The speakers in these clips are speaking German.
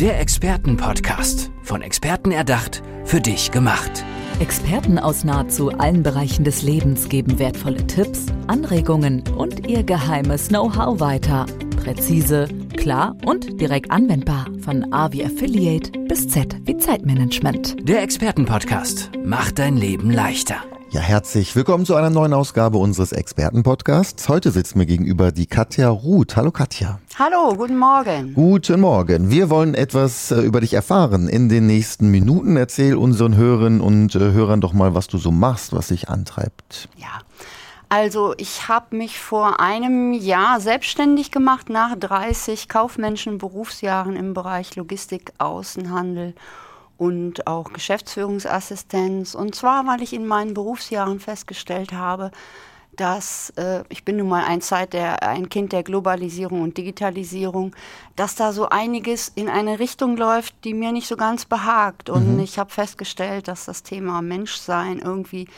Der Expertenpodcast. Von Experten erdacht, für dich gemacht. Experten aus nahezu allen Bereichen des Lebens geben wertvolle Tipps, Anregungen und ihr geheimes Know-how weiter. Präzise, klar und direkt anwendbar. Von A wie Affiliate bis Z wie Zeitmanagement. Der Expertenpodcast macht dein Leben leichter. Ja, herzlich willkommen zu einer neuen Ausgabe unseres Expertenpodcasts. Heute sitzt mir gegenüber die Katja Ruth. Hallo Katja. Hallo, guten Morgen. Guten Morgen. Wir wollen etwas äh, über dich erfahren in den nächsten Minuten. Erzähl unseren Hörern und äh, Hörern doch mal, was du so machst, was dich antreibt. Ja. Also ich habe mich vor einem Jahr selbstständig gemacht nach 30 kaufmännischen Berufsjahren im Bereich Logistik, Außenhandel und auch Geschäftsführungsassistenz. Und zwar, weil ich in meinen Berufsjahren festgestellt habe, dass äh, ich bin nun mal ein Zeit der ein Kind der Globalisierung und Digitalisierung, dass da so einiges in eine Richtung läuft, die mir nicht so ganz behagt. Und mhm. ich habe festgestellt, dass das Thema Menschsein irgendwie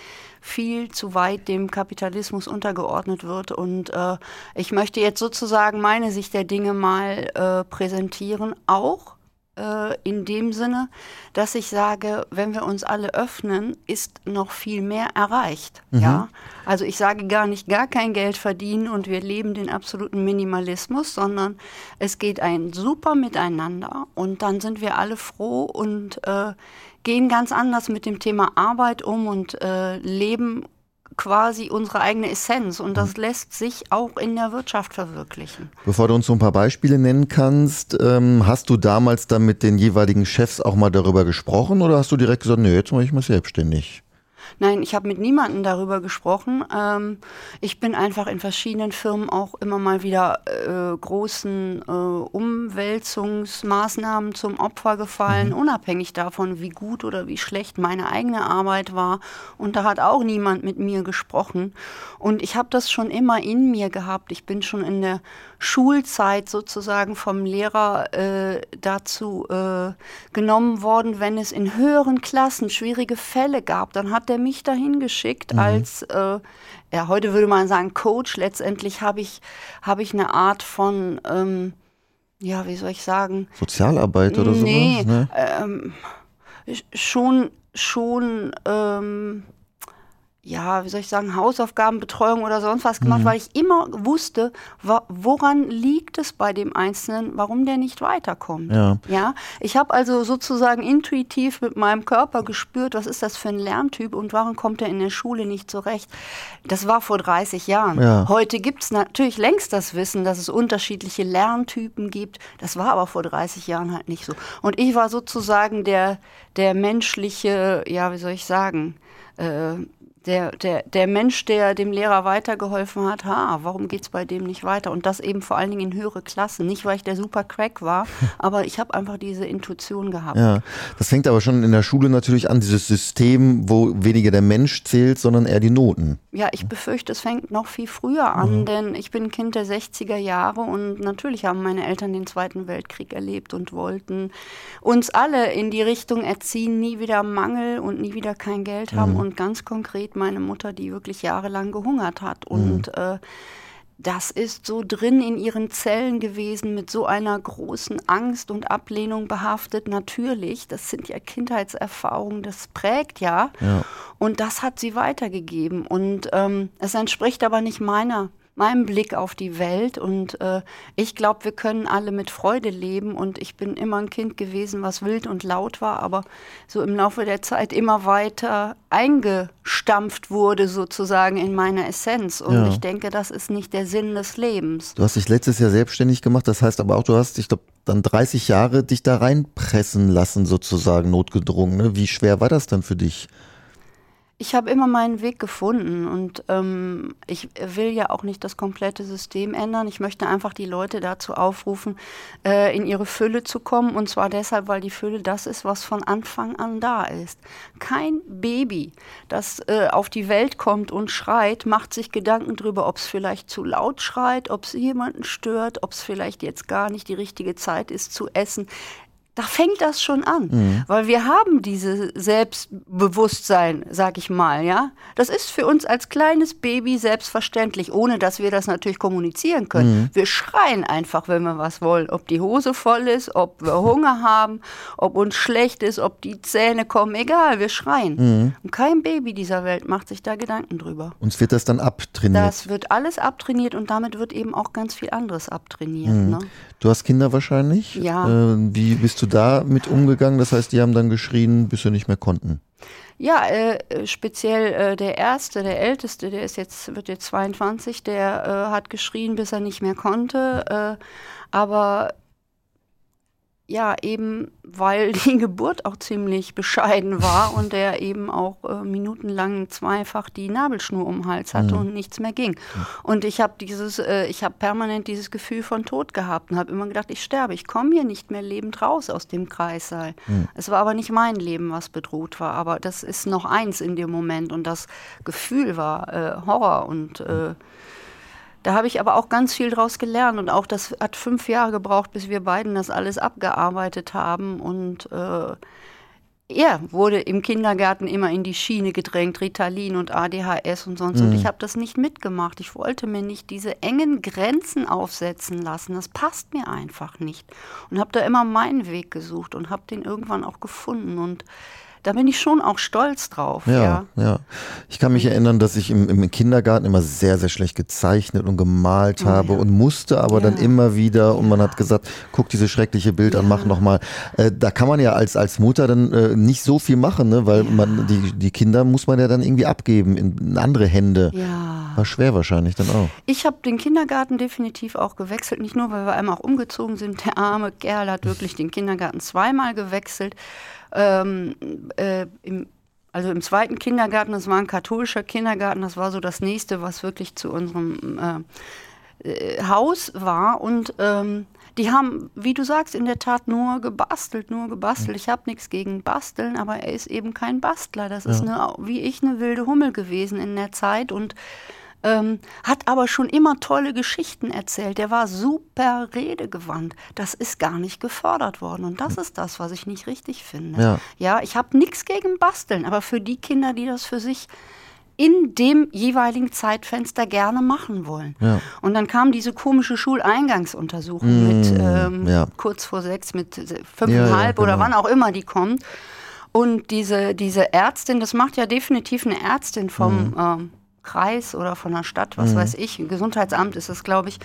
viel zu weit dem Kapitalismus untergeordnet wird. Und äh, ich möchte jetzt sozusagen meine Sicht der Dinge mal äh, präsentieren, auch äh, in dem Sinne, dass ich sage, wenn wir uns alle öffnen, ist noch viel mehr erreicht. Mhm. Ja? Also ich sage gar nicht gar kein Geld verdienen und wir leben den absoluten Minimalismus, sondern es geht ein super Miteinander und dann sind wir alle froh und äh, gehen ganz anders mit dem Thema Arbeit um und äh, leben quasi unsere eigene Essenz und das lässt sich auch in der Wirtschaft verwirklichen. Bevor du uns so ein paar Beispiele nennen kannst, ähm, hast du damals dann mit den jeweiligen Chefs auch mal darüber gesprochen oder hast du direkt gesagt, nee, jetzt mache ich mal selbstständig? Nein, ich habe mit niemandem darüber gesprochen. Ähm, ich bin einfach in verschiedenen Firmen auch immer mal wieder äh, großen äh, Umwälzungsmaßnahmen zum Opfer gefallen, mhm. unabhängig davon, wie gut oder wie schlecht meine eigene Arbeit war. Und da hat auch niemand mit mir gesprochen. Und ich habe das schon immer in mir gehabt. Ich bin schon in der Schulzeit sozusagen vom Lehrer äh, dazu äh, genommen worden, wenn es in höheren Klassen schwierige Fälle gab, dann hat der mich dahin geschickt mhm. als, äh, ja, heute würde man sagen Coach. Letztendlich habe ich, hab ich eine Art von, ähm, ja, wie soll ich sagen? Sozialarbeit oder so? Nee, ne? ähm, schon, schon, ähm, ja, wie soll ich sagen, Hausaufgabenbetreuung oder sonst was gemacht, mhm. weil ich immer wusste, woran liegt es bei dem Einzelnen, warum der nicht weiterkommt. Ja, ja? ich habe also sozusagen intuitiv mit meinem Körper gespürt, was ist das für ein Lerntyp und warum kommt er in der Schule nicht zurecht. Das war vor 30 Jahren. Ja. Heute gibt es natürlich längst das Wissen, dass es unterschiedliche Lerntypen gibt. Das war aber vor 30 Jahren halt nicht so. Und ich war sozusagen der, der menschliche, ja, wie soll ich sagen, äh, der, der, der Mensch, der dem Lehrer weitergeholfen hat, ha, warum geht es bei dem nicht weiter? Und das eben vor allen Dingen in höhere Klassen. Nicht, weil ich der super Crack war, aber ich habe einfach diese Intuition gehabt. Ja, das fängt aber schon in der Schule natürlich an, dieses System, wo weniger der Mensch zählt, sondern eher die Noten. Ja, ich befürchte, es fängt noch viel früher an, mhm. denn ich bin Kind der 60er Jahre und natürlich haben meine Eltern den Zweiten Weltkrieg erlebt und wollten uns alle in die Richtung erziehen, nie wieder Mangel und nie wieder kein Geld haben mhm. und ganz konkret steht meine Mutter, die wirklich jahrelang gehungert hat. Und mhm. äh, das ist so drin in ihren Zellen gewesen, mit so einer großen Angst und Ablehnung behaftet. Natürlich, das sind ja Kindheitserfahrungen, das prägt ja. ja. Und das hat sie weitergegeben. Und ähm, es entspricht aber nicht meiner meinem Blick auf die Welt. Und äh, ich glaube, wir können alle mit Freude leben. Und ich bin immer ein Kind gewesen, was wild und laut war, aber so im Laufe der Zeit immer weiter eingestampft wurde, sozusagen in meiner Essenz. Und ja. ich denke, das ist nicht der Sinn des Lebens. Du hast dich letztes Jahr selbstständig gemacht, das heißt aber auch, du hast, ich glaube, dann 30 Jahre dich da reinpressen lassen, sozusagen notgedrungen. Ne? Wie schwer war das dann für dich? Ich habe immer meinen Weg gefunden und ähm, ich will ja auch nicht das komplette System ändern. Ich möchte einfach die Leute dazu aufrufen, äh, in ihre Fülle zu kommen und zwar deshalb, weil die Fülle das ist, was von Anfang an da ist. Kein Baby, das äh, auf die Welt kommt und schreit, macht sich Gedanken darüber, ob es vielleicht zu laut schreit, ob es jemanden stört, ob es vielleicht jetzt gar nicht die richtige Zeit ist zu essen da fängt das schon an, mhm. weil wir haben dieses Selbstbewusstsein, sag ich mal, ja. Das ist für uns als kleines Baby selbstverständlich, ohne dass wir das natürlich kommunizieren können. Mhm. Wir schreien einfach, wenn wir was wollen, ob die Hose voll ist, ob wir Hunger haben, ob uns schlecht ist, ob die Zähne kommen, egal, wir schreien. Mhm. Und kein Baby dieser Welt macht sich da Gedanken drüber. Uns wird das dann abtrainiert. Das wird alles abtrainiert und damit wird eben auch ganz viel anderes abtrainiert. Mhm. Ne? Du hast Kinder wahrscheinlich? Ja. Äh, wie bist du da mit umgegangen? Das heißt, die haben dann geschrien, bis sie nicht mehr konnten. Ja, äh, speziell äh, der erste, der älteste, der ist jetzt wird jetzt 22, der äh, hat geschrien, bis er nicht mehr konnte. Äh, aber ja, eben weil die Geburt auch ziemlich bescheiden war und er eben auch äh, minutenlang zweifach die Nabelschnur um den Hals hatte mhm. und nichts mehr ging. Mhm. Und ich habe dieses, äh, ich habe permanent dieses Gefühl von Tod gehabt und habe immer gedacht, ich sterbe, ich komme hier nicht mehr lebend raus aus dem Kreissaal. Mhm. Es war aber nicht mein Leben, was bedroht war, aber das ist noch eins in dem Moment und das Gefühl war äh, Horror und äh, da habe ich aber auch ganz viel draus gelernt und auch das hat fünf Jahre gebraucht, bis wir beiden das alles abgearbeitet haben und äh, er wurde im Kindergarten immer in die Schiene gedrängt, Ritalin und ADHS und sonst. Mhm. Und ich habe das nicht mitgemacht. Ich wollte mir nicht diese engen Grenzen aufsetzen lassen. Das passt mir einfach nicht. Und habe da immer meinen Weg gesucht und habe den irgendwann auch gefunden. Und da bin ich schon auch stolz drauf. Ja, ja. ja. Ich kann mich erinnern, dass ich im, im Kindergarten immer sehr, sehr schlecht gezeichnet und gemalt oh, habe ja. und musste aber ja. dann immer wieder und man hat gesagt, guck diese schreckliche Bild an, mach nochmal. Äh, da kann man ja als, als Mutter dann äh, nicht so viel machen, ne? weil man die, die Kinder muss man ja dann irgendwie abgeben in, in andere Hände. Ja. War schwer wahrscheinlich dann auch. Ich habe den Kindergarten definitiv auch gewechselt, nicht nur, weil wir einmal auch umgezogen sind. Der arme Kerl hat wirklich den Kindergarten zweimal gewechselt ähm, äh, im, also im zweiten Kindergarten, das war ein katholischer Kindergarten, das war so das nächste, was wirklich zu unserem äh, äh, Haus war. Und ähm, die haben, wie du sagst, in der Tat nur gebastelt, nur gebastelt. Ich habe nichts gegen Basteln, aber er ist eben kein Bastler. Das ja. ist eine, wie ich eine wilde Hummel gewesen in der Zeit und ähm, hat aber schon immer tolle Geschichten erzählt. Der war super redegewandt. Das ist gar nicht gefördert worden. Und das ist das, was ich nicht richtig finde. Ja, ja ich habe nichts gegen Basteln, aber für die Kinder, die das für sich in dem jeweiligen Zeitfenster gerne machen wollen. Ja. Und dann kam diese komische Schuleingangsuntersuchung mmh, mit ähm, ja. kurz vor sechs, mit fünfeinhalb ja, oder genau. wann auch immer die kommt. Und diese, diese Ärztin, das macht ja definitiv eine Ärztin vom, mmh. ähm, Kreis oder von der Stadt, was mhm. weiß ich, Gesundheitsamt ist es, glaube ich.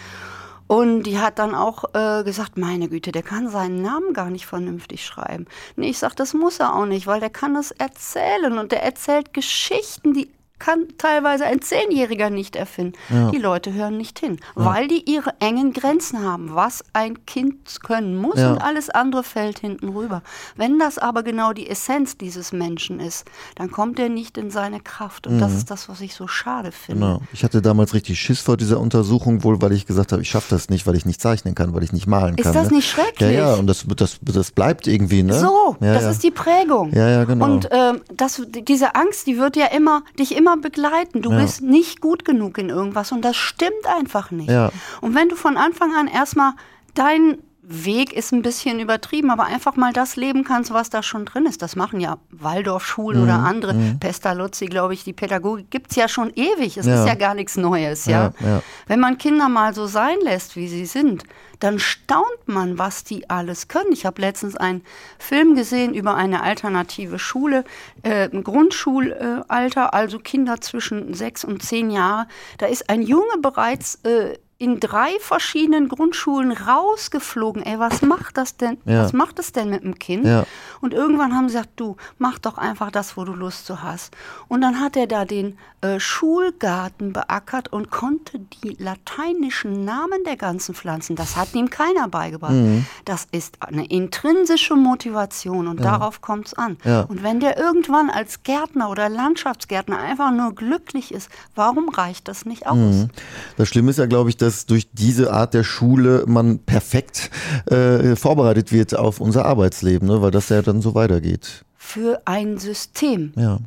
Und die hat dann auch äh, gesagt, meine Güte, der kann seinen Namen gar nicht vernünftig schreiben. Nee, ich sage, das muss er auch nicht, weil der kann es erzählen und der erzählt Geschichten, die kann teilweise ein Zehnjähriger nicht erfinden. Ja. Die Leute hören nicht hin, ja. weil die ihre engen Grenzen haben, was ein Kind können muss ja. und alles andere fällt hinten rüber. Wenn das aber genau die Essenz dieses Menschen ist, dann kommt er nicht in seine Kraft. Und mhm. das ist das, was ich so schade finde. Genau. Ich hatte damals richtig Schiss vor dieser Untersuchung, wohl weil ich gesagt habe, ich schaffe das nicht, weil ich nicht zeichnen kann, weil ich nicht malen kann. Ist das ne? nicht schrecklich? Ja, ja, und das, das, das bleibt irgendwie. Ne? So, das ist die Prägung. Ja, ja, genau. Und ähm, das, diese Angst, die wird ja immer, dich immer begleiten. Du ja. bist nicht gut genug in irgendwas und das stimmt einfach nicht. Ja. Und wenn du von Anfang an erstmal deinen Weg ist ein bisschen übertrieben, aber einfach mal das leben kannst, was da schon drin ist. Das machen ja Waldorfschulen mhm. oder andere. Mhm. Pestalozzi, glaube ich, die Pädagogik gibt es ja schon ewig. Es ja. ist ja gar nichts Neues. Ja? Ja? Wenn man Kinder mal so sein lässt, wie sie sind, dann staunt man, was die alles können. Ich habe letztens einen Film gesehen über eine alternative Schule, äh, Grundschulalter, also Kinder zwischen sechs und zehn Jahre. Da ist ein Junge bereits äh, in drei verschiedenen Grundschulen rausgeflogen. Ey, was macht das denn? Ja. Was macht es denn mit dem Kind? Ja. Und irgendwann haben sie gesagt, du, mach doch einfach das, wo du Lust zu hast. Und dann hat er da den äh, Schulgarten beackert und konnte die lateinischen Namen der ganzen Pflanzen, das hat ihm keiner beigebracht. Mhm. Das ist eine intrinsische Motivation und ja. darauf kommt es an. Und wenn der irgendwann als Gärtner oder Landschaftsgärtner einfach nur glücklich ist, warum reicht das nicht aus? Mhm. Das Schlimme ist ja, glaube ich, dass durch diese Art der Schule man perfekt äh, vorbereitet wird auf unser Arbeitsleben, ne? weil das ja dann so weitergeht. Für ein System. Ja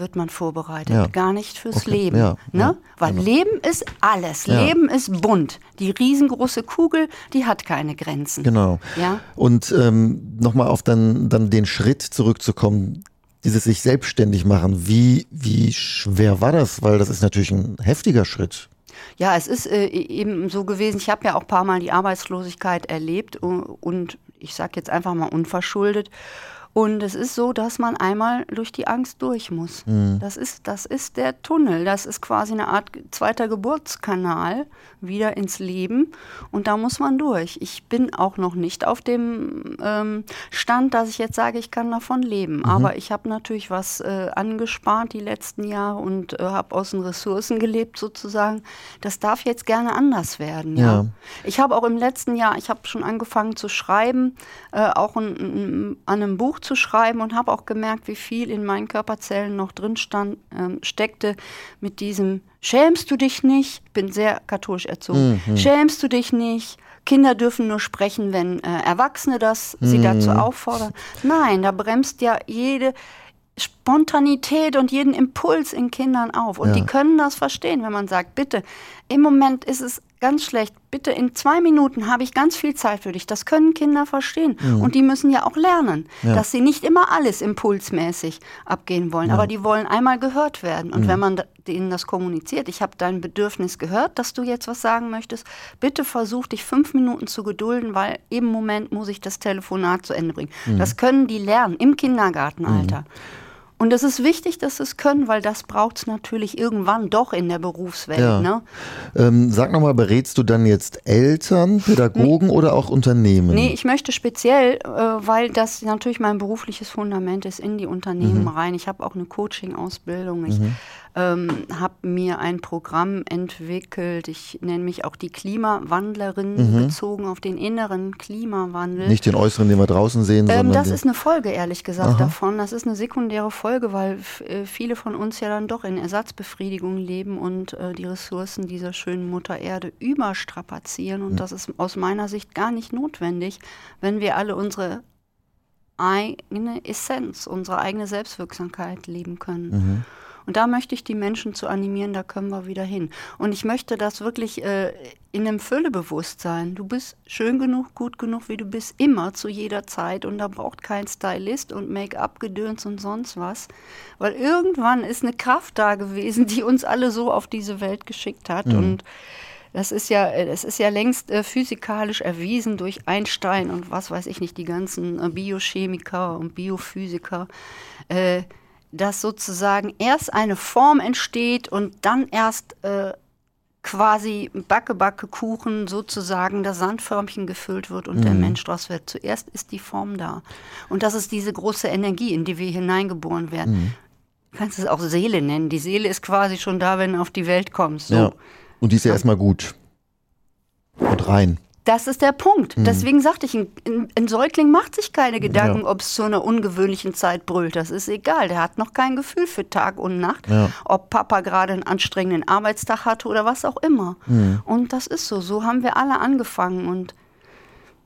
wird man vorbereitet, Ja. gar nicht fürs Okay, Leben. ja, ne? ja, Weil genau. Leben ist alles. Leben ist bunt. Die riesengroße Kugel, die hat keine Grenzen. Genau. Ja? Und ähm, nochmal auf dann, dann den Schritt zurückzukommen, dieses sich selbstständig machen, wie, wie schwer war das? Weil das ist natürlich ein heftiger Schritt. Ja, es ist äh, eben so gewesen. Ich habe ja auch ein paar Mal die Arbeitslosigkeit erlebt u- und ich sage jetzt einfach mal unverschuldet. Und es ist so, dass man einmal durch die Angst durch muss. Das, ist, das ist der Tunnel. Das ist quasi eine Art zweiter Geburtskanal wieder ins Leben. Und da muss man durch. Ich bin auch noch nicht auf dem ähm, Stand, dass ich jetzt sage, ich kann davon leben. Aber ich habe natürlich was äh, angespart die letzten Jahre und äh, habe aus den Ressourcen gelebt sozusagen. Das darf jetzt gerne anders werden. Ja. Ja. Ich habe auch im letzten Jahr, ich habe schon angefangen zu schreiben, äh, auch an einem Buch zu schreiben und habe auch gemerkt, wie viel in meinen Körperzellen noch drin stand, ähm, steckte mit diesem Schämst du dich nicht? Ich bin sehr katholisch erzogen. Schämst du dich nicht? Kinder dürfen nur sprechen, wenn äh, Erwachsene das sie dazu auffordern. Nein, da bremst ja jede Spontanität und jeden Impuls in Kindern auf. Und Ja. die können das verstehen, wenn man sagt, bitte, im Moment ist es ganz schlecht, bitte in zwei Minuten habe ich ganz viel Zeit für dich. Das können Kinder verstehen. Und die müssen ja auch lernen, Ja. dass sie nicht immer alles impulsmäßig abgehen wollen, aber die wollen einmal gehört werden. Und wenn man denen das kommuniziert, ich habe dein Bedürfnis gehört, dass du jetzt was sagen möchtest, bitte versuch dich fünf Minuten zu gedulden, weil im Moment muss ich das Telefonat zu Ende bringen. Das können die lernen im Kindergartenalter. Und es ist wichtig, dass sie es können, weil das braucht es natürlich irgendwann doch in der Berufswelt. Ja. Ne? Ähm, sag nochmal, berätst du dann jetzt Eltern, Pädagogen oder auch Unternehmen? Nee, ich möchte speziell, äh, weil das natürlich mein berufliches Fundament ist, in die Unternehmen rein. Ich habe auch eine Coaching-Ausbildung. Ich ähm, habe mir ein Programm entwickelt. Ich nenne mich auch die Klimawandlerin, bezogen auf den inneren Klimawandel. Nicht den äußeren, den wir draußen sehen, Ähm, sondern das ist eine Folge, ehrlich gesagt, davon. Das ist eine sekundäre Folge, weil äh, viele von uns ja dann doch in Ersatzbefriedigung leben und äh, die Ressourcen dieser schönen Mutter Erde überstrapazieren. Und das ist aus meiner Sicht gar nicht notwendig, wenn wir alle unsere eigene Essenz, unsere eigene Selbstwirksamkeit leben können. Und da möchte ich die Menschen zu animieren, da können wir wieder hin. Und ich möchte das wirklich äh, in einem Füllebewusstsein. Du bist schön genug, gut genug, wie du bist, immer zu jeder Zeit. Und da braucht kein Stylist und Make-up-Gedöns und sonst was. Weil irgendwann ist eine Kraft da gewesen, die uns alle so auf diese Welt geschickt hat. Und das ist ja, äh, das ist ja längst äh, physikalisch erwiesen durch Einstein und was weiß ich nicht, die ganzen äh, Biochemiker und Biophysiker, äh, dass sozusagen erst eine Form entsteht und dann erst äh, quasi Backe, Backe, Kuchen sozusagen das Sandförmchen gefüllt wird und der Mensch draus wird. Zuerst ist die Form da. Und das ist diese große Energie, in die wir hineingeboren werden. Du kannst es auch Seele nennen. Die Seele ist quasi schon da, wenn du auf die Welt kommst. So. ja. Und die ist ja erstmal gut. Und rein. Das ist der Punkt. Deswegen sagte ich, ein, ein- Säugling macht sich keine Gedanken, Ja. ob es zu einer ungewöhnlichen Zeit brüllt. Das ist egal. Der hat noch kein Gefühl für Tag und Nacht, Ja. ob Papa gerade einen anstrengenden Arbeitstag hatte oder was auch immer. Und das ist so. So haben wir alle angefangen. Und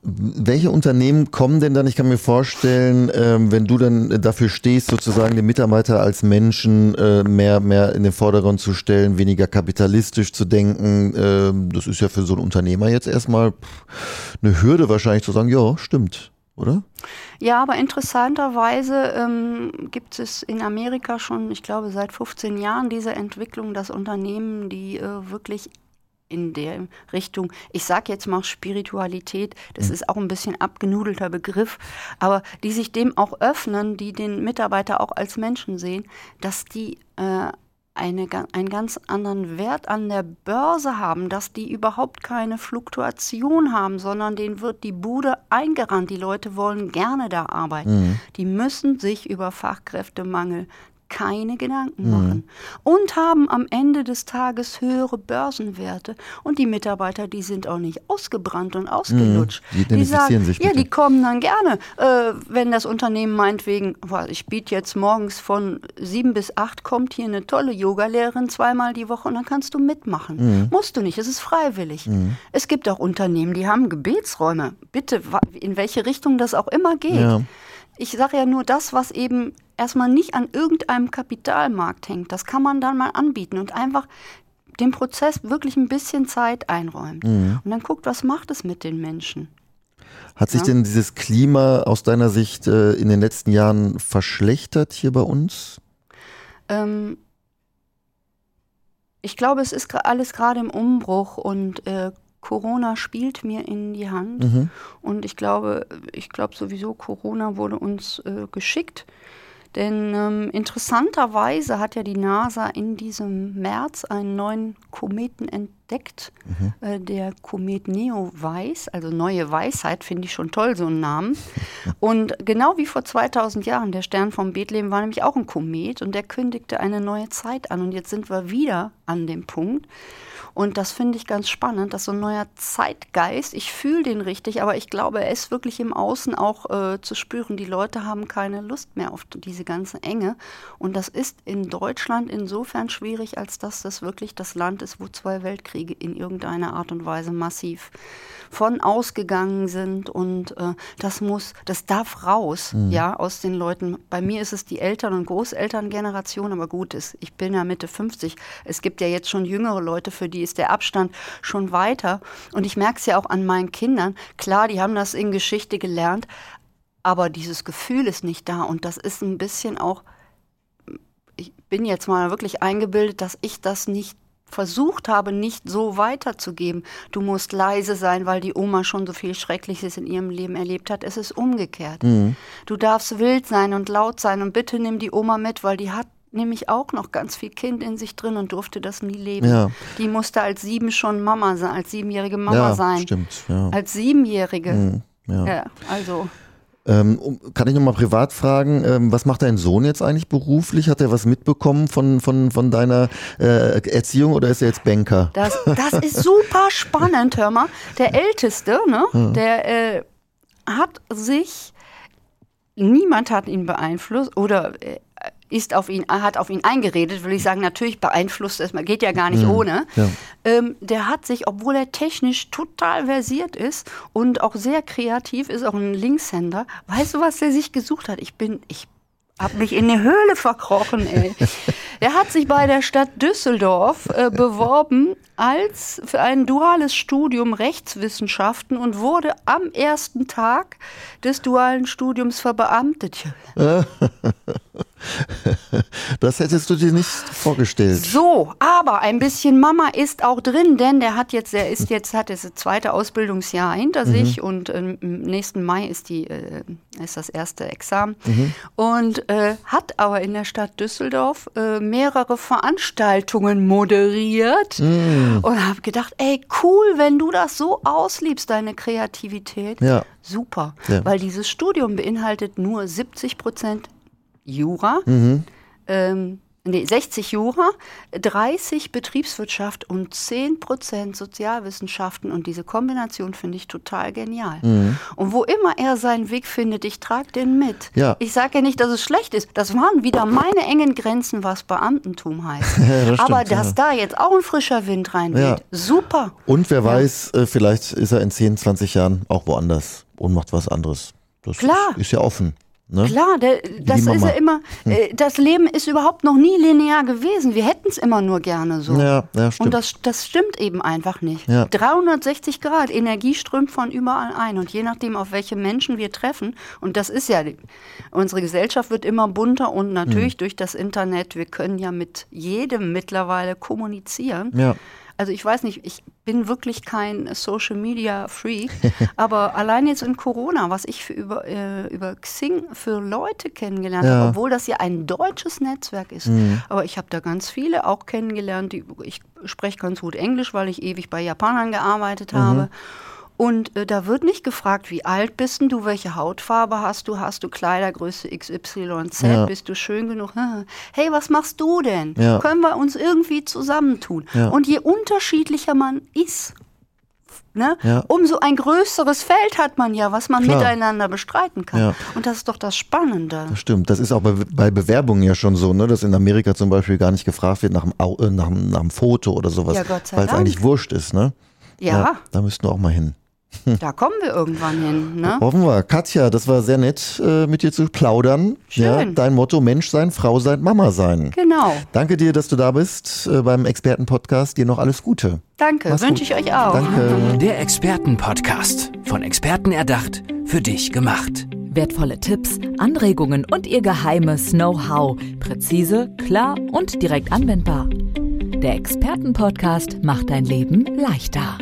Welche Unternehmen kommen denn dann? Ich kann mir vorstellen, ähm, wenn du dann dafür stehst, sozusagen den Mitarbeiter als Menschen äh, mehr, mehr in den Vordergrund zu stellen, weniger kapitalistisch zu denken. Ähm, das ist ja für so einen Unternehmer jetzt erstmal eine Hürde wahrscheinlich zu sagen, ja, stimmt, oder? Ja, aber interessanterweise ähm, gibt es in Amerika schon, ich glaube, seit 15 Jahren diese Entwicklung, dass Unternehmen, die äh, wirklich in der Richtung, ich sage jetzt mal Spiritualität, das ist auch ein bisschen abgenudelter Begriff, aber die sich dem auch öffnen, die den Mitarbeiter auch als Menschen sehen, dass die äh, eine, einen ganz anderen Wert an der Börse haben, dass die überhaupt keine Fluktuation haben, sondern denen wird die Bude eingerannt. Die Leute wollen gerne da arbeiten. Die müssen sich über Fachkräftemangel keine Gedanken machen und haben am Ende des Tages höhere Börsenwerte und die Mitarbeiter, die sind auch nicht ausgebrannt und ausgelutscht. Die identifizieren sich ja, die kommen dann gerne, äh, wenn das Unternehmen meinetwegen, boah, ich biete jetzt morgens von sieben bis acht, kommt hier eine tolle Yogalehrerin zweimal die Woche und dann kannst du mitmachen. Mhm. Musst du nicht, es ist freiwillig. Es gibt auch Unternehmen, die haben Gebetsräume. Bitte, in welche Richtung das auch immer geht. Ja. Ich sage ja nur das, was eben erstmal nicht an irgendeinem Kapitalmarkt hängt. Das kann man dann mal anbieten und einfach dem Prozess wirklich ein bisschen Zeit einräumt. Mhm. Und dann guckt, was macht es mit den Menschen. Hat sich ja. denn dieses Klima aus deiner Sicht äh, in den letzten Jahren verschlechtert hier bei uns? Ähm, ich glaube, es ist alles gerade im Umbruch und äh, Corona spielt mir in die Hand. Mhm. Und ich glaube, ich glaube sowieso, Corona wurde uns äh, geschickt denn ähm, interessanterweise hat ja die NASA in diesem März einen neuen Kometen entdeckt, mhm. äh, der Komet Neo Weiß, also neue Weisheit, finde ich schon toll, so einen Namen. Und genau wie vor 2000 Jahren, der Stern von Bethlehem war nämlich auch ein Komet und der kündigte eine neue Zeit an. Und jetzt sind wir wieder an dem Punkt, und das finde ich ganz spannend, dass so ein neuer Zeitgeist, ich fühle den richtig, aber ich glaube, er ist wirklich im Außen auch äh, zu spüren. Die Leute haben keine Lust mehr auf diese ganze Enge. Und das ist in Deutschland insofern schwierig, als dass das wirklich das Land ist, wo zwei Weltkriege in irgendeiner Art und Weise massiv von ausgegangen sind. Und äh, das muss, das darf raus, mhm. ja, aus den Leuten. Bei mir ist es die Eltern- und Großelterngeneration, aber gut ist, ich bin ja Mitte 50. Es gibt ja jetzt schon jüngere Leute, für die ist der Abstand schon weiter. Und ich merke es ja auch an meinen Kindern. Klar, die haben das in Geschichte gelernt, aber dieses Gefühl ist nicht da. Und das ist ein bisschen auch, ich bin jetzt mal wirklich eingebildet, dass ich das nicht versucht habe, nicht so weiterzugeben. Du musst leise sein, weil die Oma schon so viel Schreckliches in ihrem Leben erlebt hat. Es ist umgekehrt. Mhm. Du darfst wild sein und laut sein und bitte nimm die Oma mit, weil die hat nämlich auch noch ganz viel Kind in sich drin und durfte das nie leben. Ja. Die musste als sieben schon Mama sein, als siebenjährige Mama ja, sein. Stimmt, ja. Als siebenjährige. Mhm, ja. also. Ähm, kann ich nochmal privat fragen, ähm, was macht dein Sohn jetzt eigentlich beruflich? Hat er was mitbekommen von, von, von deiner äh, Erziehung oder ist er jetzt Banker? Das, das ist super spannend, hör mal. Der Älteste, ne, der äh, hat sich, niemand hat ihn beeinflusst oder äh, ist auf ihn, hat auf ihn eingeredet, will ich sagen, natürlich beeinflusst es, geht ja gar nicht ja, ohne. Ja. Ähm, der hat sich, obwohl er technisch total versiert ist und auch sehr kreativ ist, auch ein Linkshänder, weißt du, was der sich gesucht hat? Ich bin, ich hab mich in eine Höhle verkrochen, ey. Er hat sich bei der Stadt Düsseldorf äh, beworben als für ein duales Studium Rechtswissenschaften und wurde am ersten Tag des dualen Studiums verbeamtet. Das hättest du dir nicht vorgestellt. So, aber ein bisschen Mama ist auch drin, denn der hat jetzt, er ist jetzt, hat das zweite Ausbildungsjahr hinter mhm. sich und ähm, im nächsten Mai ist die, äh, ist das erste Examen mhm. und äh, hat aber in der Stadt Düsseldorf äh, mehrere Veranstaltungen moderiert mhm. und habe gedacht, ey, cool, wenn du das so ausliebst, deine Kreativität. Ja. Super, ja. weil dieses Studium beinhaltet nur 70 Prozent Jura, mhm. ähm, nee, 60 Jura, 30 Betriebswirtschaft und 10 Prozent Sozialwissenschaften. Und diese Kombination finde ich total genial. Mhm. Und wo immer er seinen Weg findet, ich trage den mit. Ja. Ich sage ja nicht, dass es schlecht ist. Das waren wieder meine engen Grenzen, was Beamtentum heißt. das Aber stimmt, dass ja. da jetzt auch ein frischer Wind reinweht, ja. super. Und wer weiß, äh, vielleicht ist er in 10, 20 Jahren auch woanders und macht was anderes. Das Klar. Ist ja offen. Ne? Klar, der, das ist ja immer, hm. äh, das Leben ist überhaupt noch nie linear gewesen. Wir hätten es immer nur gerne so. Ja, ja, stimmt. Und das, das stimmt eben einfach nicht. Ja. 360 Grad, Energie strömt von überall ein. Und je nachdem, auf welche Menschen wir treffen, und das ist ja, unsere Gesellschaft wird immer bunter und natürlich hm. durch das Internet, wir können ja mit jedem mittlerweile kommunizieren. Ja. Also ich weiß nicht, ich bin wirklich kein Social Media Freak, aber allein jetzt in Corona, was ich für über, äh, über Xing für Leute kennengelernt ja. habe, obwohl das ja ein deutsches Netzwerk ist, mhm. aber ich habe da ganz viele auch kennengelernt, die, ich spreche ganz gut Englisch, weil ich ewig bei Japanern gearbeitet mhm. habe. Und äh, da wird nicht gefragt, wie alt bist du, welche Hautfarbe hast du, hast du Kleidergröße XYZ, ja. bist du schön genug? Hey, was machst du denn? Ja. Können wir uns irgendwie zusammentun? Ja. Und je unterschiedlicher man ist, Ne? Umso ein größeres Feld hat man ja, was man Klar. miteinander bestreiten kann. Und das ist doch das Spannende. Das stimmt. Das ist auch bei, bei Bewerbungen ja schon so, ne? dass in Amerika zum Beispiel gar nicht gefragt wird nach dem, äh, nach, nach dem Foto oder sowas, ja, weil es eigentlich wurscht ist. Ne? Ja. ja. Da müssten wir auch mal hin. Da kommen wir irgendwann hin. Ne? Hoffen wir. Katja, das war sehr nett, äh, mit dir zu plaudern. Schön. Ja, dein Motto: Mensch sein, Frau sein, Mama sein. Genau. Danke dir, dass du da bist äh, beim Expertenpodcast. Dir noch alles Gute. Danke, Mach's wünsche gut. ich euch auch. Danke. Der Expertenpodcast. Von Experten erdacht, für dich gemacht. Wertvolle Tipps, Anregungen und ihr geheimes Know-how. Präzise, klar und direkt anwendbar. Der Expertenpodcast macht dein Leben leichter.